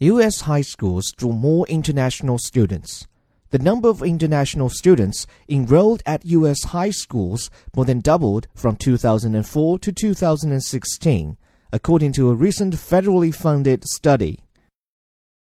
U.S. high schools drew more international students. The number of international students enrolled at U.S. high schools more than doubled from 2004 to 2016, according to a recent federally funded study.